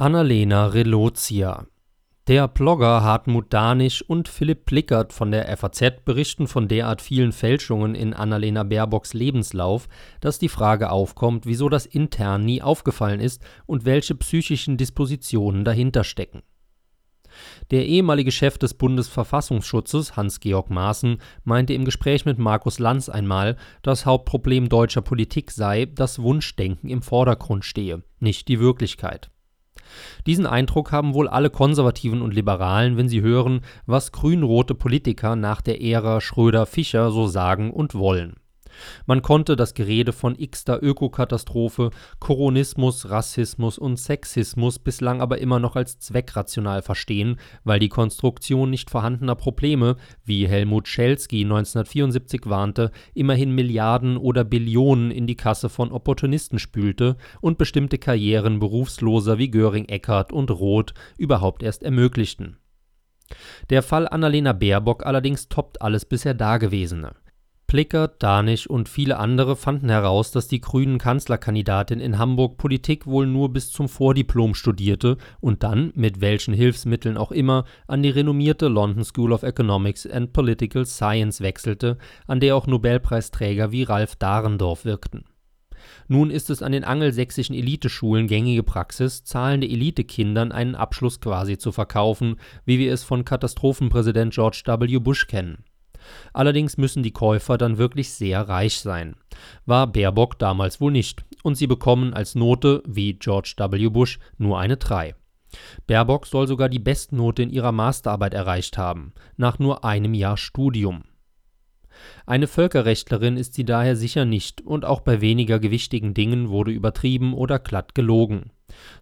Annalena Relotia Der Blogger Hartmut Danisch und Philipp Plickert von der FAZ berichten von derart vielen Fälschungen in Annalena Baerbocks Lebenslauf, dass die Frage aufkommt, wieso das intern nie aufgefallen ist und welche psychischen Dispositionen dahinter stecken. Der ehemalige Chef des Bundesverfassungsschutzes, Hans-Georg Maaßen, meinte im Gespräch mit Markus Lanz einmal, das Hauptproblem deutscher Politik sei, dass Wunschdenken im Vordergrund stehe, nicht die Wirklichkeit. Diesen Eindruck haben wohl alle Konservativen und Liberalen, wenn sie hören, was grün-rote Politiker nach der Ära Schröder-Fischer so sagen und wollen man konnte das Gerede von x-ter Ökokatastrophe, Koronismus, Rassismus und Sexismus bislang aber immer noch als zweckrational verstehen, weil die Konstruktion nicht vorhandener Probleme, wie Helmut Schelsky 1974 warnte, immerhin Milliarden oder Billionen in die Kasse von Opportunisten spülte und bestimmte Karrieren Berufsloser wie Göring-Eckardt und Roth überhaupt erst ermöglichten. Der Fall Annalena Baerbock allerdings toppt alles bisher Dagewesene. Plickert, Danisch und viele andere fanden heraus, dass die Grünen-Kanzlerkandidatin in Hamburg Politik wohl nur bis zum Vordiplom studierte und dann, mit welchen Hilfsmitteln auch immer, an die renommierte London School of Economics and Political Science wechselte, an der auch Nobelpreisträger wie Ralf Dahrendorf wirkten. Nun ist es an den angelsächsischen Eliteschulen gängige Praxis, zahlende Elitekindern einen Abschluss quasi zu verkaufen, wie wir es von Katastrophenpräsident George W. Bush kennen Allerdings müssen die Käufer dann wirklich sehr reich sein. War Baerbock damals wohl nicht, und sie bekommen als Note, wie George W. Bush, nur eine 3. Baerbock soll sogar die Bestnote in ihrer Masterarbeit erreicht haben, nach nur einem Jahr Studium. Eine Völkerrechtlerin ist sie daher sicher nicht, und auch bei weniger gewichtigen Dingen wurde übertrieben oder glatt gelogen.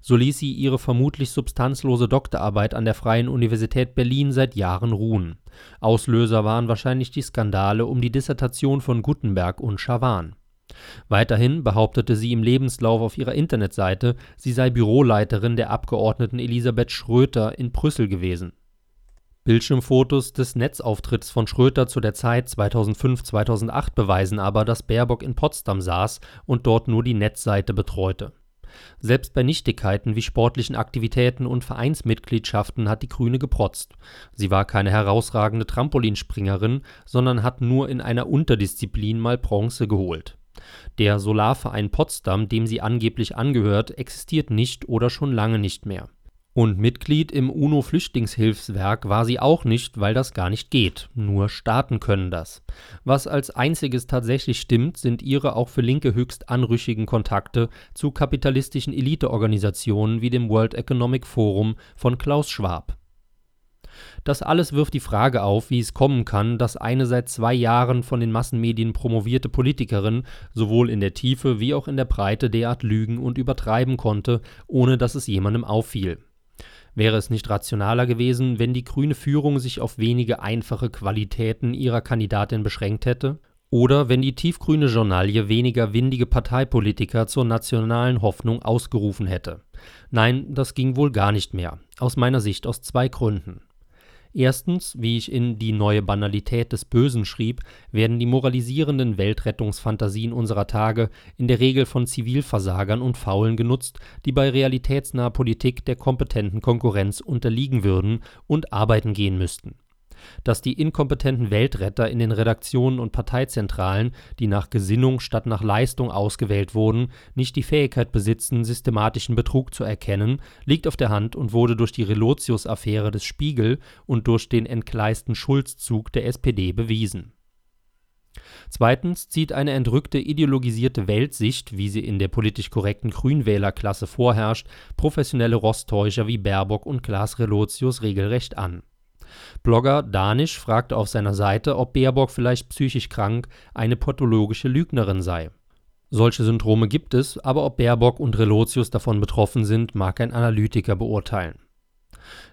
So ließ sie ihre vermutlich substanzlose Doktorarbeit an der Freien Universität Berlin seit Jahren ruhen. Auslöser waren wahrscheinlich die Skandale um die Dissertation von Gutenberg und Schawan. Weiterhin behauptete sie im Lebenslauf auf ihrer Internetseite, sie sei Büroleiterin der Abgeordneten Elisabeth Schröter in Brüssel gewesen. Bildschirmfotos des Netzauftritts von Schröter zu der Zeit 2005/2008 beweisen aber, dass Baerbock in Potsdam saß und dort nur die Netzseite betreute selbst bei Nichtigkeiten wie sportlichen Aktivitäten und Vereinsmitgliedschaften hat die Grüne geprotzt. Sie war keine herausragende Trampolinspringerin, sondern hat nur in einer Unterdisziplin mal Bronze geholt. Der Solarverein Potsdam, dem sie angeblich angehört, existiert nicht oder schon lange nicht mehr und Mitglied im UNO-Flüchtlingshilfswerk war sie auch nicht, weil das gar nicht geht. Nur Staaten können das. Was als einziges tatsächlich stimmt, sind ihre auch für Linke höchst anrüchigen Kontakte zu kapitalistischen Eliteorganisationen wie dem World Economic Forum von Klaus Schwab. Das alles wirft die Frage auf, wie es kommen kann, dass eine seit zwei Jahren von den Massenmedien promovierte Politikerin sowohl in der Tiefe wie auch in der Breite derart lügen und übertreiben konnte, ohne dass es jemandem auffiel. Wäre es nicht rationaler gewesen, wenn die grüne Führung sich auf wenige einfache Qualitäten ihrer Kandidatin beschränkt hätte? Oder wenn die tiefgrüne Journalie weniger windige Parteipolitiker zur nationalen Hoffnung ausgerufen hätte? Nein, das ging wohl gar nicht mehr. Aus meiner Sicht aus zwei Gründen. Erstens, wie ich in Die neue Banalität des Bösen schrieb, werden die moralisierenden Weltrettungsfantasien unserer Tage in der Regel von Zivilversagern und Faulen genutzt, die bei realitätsnaher Politik der kompetenten Konkurrenz unterliegen würden und arbeiten gehen müssten dass die inkompetenten Weltretter in den Redaktionen und Parteizentralen, die nach Gesinnung statt nach Leistung ausgewählt wurden, nicht die Fähigkeit besitzen, systematischen Betrug zu erkennen, liegt auf der Hand und wurde durch die Relotius-Affäre des Spiegel und durch den entgleisten Schulzzug der SPD bewiesen. Zweitens zieht eine entrückte ideologisierte Weltsicht, wie sie in der politisch korrekten Grünwählerklasse vorherrscht, professionelle Rosttäuscher wie Baerbock und Klaas Relotius regelrecht an Blogger Danisch fragte auf seiner Seite, ob Baerbock vielleicht psychisch krank, eine pathologische Lügnerin sei. Solche Syndrome gibt es, aber ob Baerbock und Relotius davon betroffen sind, mag ein Analytiker beurteilen.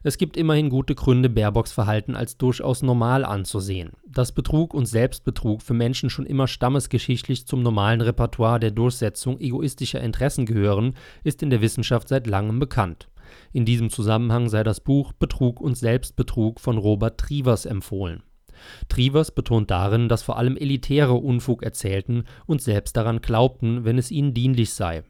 Es gibt immerhin gute Gründe, Baerbocks Verhalten als durchaus normal anzusehen. Dass Betrug und Selbstbetrug für Menschen schon immer stammesgeschichtlich zum normalen Repertoire der Durchsetzung egoistischer Interessen gehören, ist in der Wissenschaft seit langem bekannt in diesem Zusammenhang sei das Buch Betrug und Selbstbetrug von Robert Trivers empfohlen. Trivers betont darin, dass vor allem Elitäre Unfug erzählten und selbst daran glaubten, wenn es ihnen dienlich sei.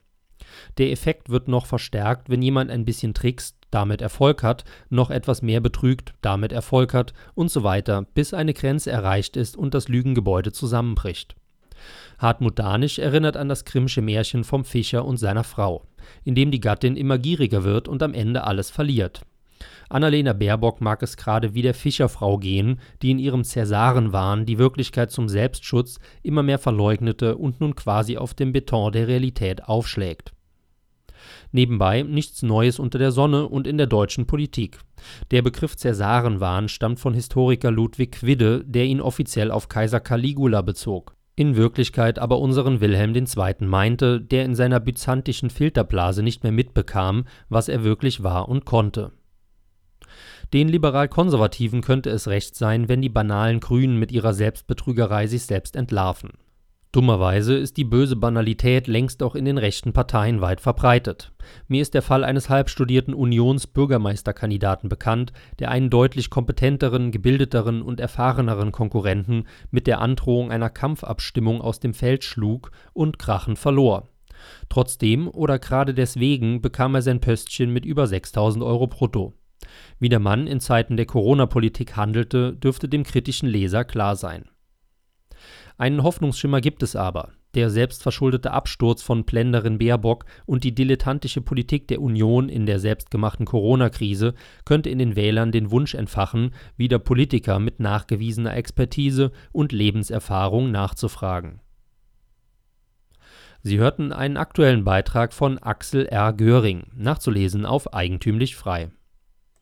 Der Effekt wird noch verstärkt, wenn jemand ein bisschen trickst, damit Erfolg hat, noch etwas mehr betrügt, damit Erfolg hat und so weiter, bis eine Grenze erreicht ist und das Lügengebäude zusammenbricht. Hartmut Danisch erinnert an das Grimmsche Märchen vom Fischer und seiner Frau, in dem die Gattin immer gieriger wird und am Ende alles verliert. Annalena Baerbock mag es gerade wie der Fischerfrau gehen, die in ihrem Cäsarenwahn die Wirklichkeit zum Selbstschutz immer mehr verleugnete und nun quasi auf dem Beton der Realität aufschlägt. Nebenbei nichts Neues unter der Sonne und in der deutschen Politik. Der Begriff Cäsarenwahn stammt von Historiker Ludwig Quidde, der ihn offiziell auf Kaiser Caligula bezog in Wirklichkeit aber unseren Wilhelm II. meinte, der in seiner byzantischen Filterblase nicht mehr mitbekam, was er wirklich war und konnte. Den Liberal-Konservativen könnte es recht sein, wenn die banalen Grünen mit ihrer Selbstbetrügerei sich selbst entlarven Dummerweise ist die böse Banalität längst auch in den rechten Parteien weit verbreitet. Mir ist der Fall eines halbstudierten Unions-Bürgermeisterkandidaten bekannt, der einen deutlich kompetenteren, gebildeteren und erfahreneren Konkurrenten mit der Androhung einer Kampfabstimmung aus dem Feld schlug und krachend verlor. Trotzdem oder gerade deswegen bekam er sein Pöstchen mit über 6000 Euro brutto. Wie der Mann in Zeiten der Corona-Politik handelte, dürfte dem kritischen Leser klar sein einen Hoffnungsschimmer gibt es aber. Der selbstverschuldete Absturz von Plenderin Baerbock und die dilettantische Politik der Union in der selbstgemachten Corona-Krise könnte in den Wählern den Wunsch entfachen, wieder Politiker mit nachgewiesener Expertise und Lebenserfahrung nachzufragen. Sie hörten einen aktuellen Beitrag von Axel R. Göring, nachzulesen auf eigentümlich frei